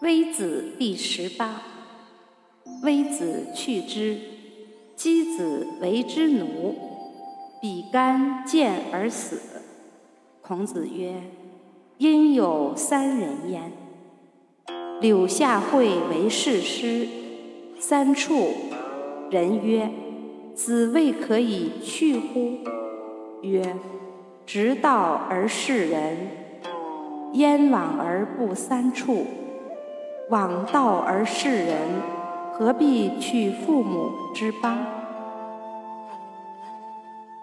微子第十八。微子去之，箕子为之奴，比干见而死。孔子曰：“因有三人焉。柳下惠为士师，三处。人曰：‘子未可以去乎？’曰：‘直道而事人，焉往而不三处？’”往道而事人，何必去父母之邦？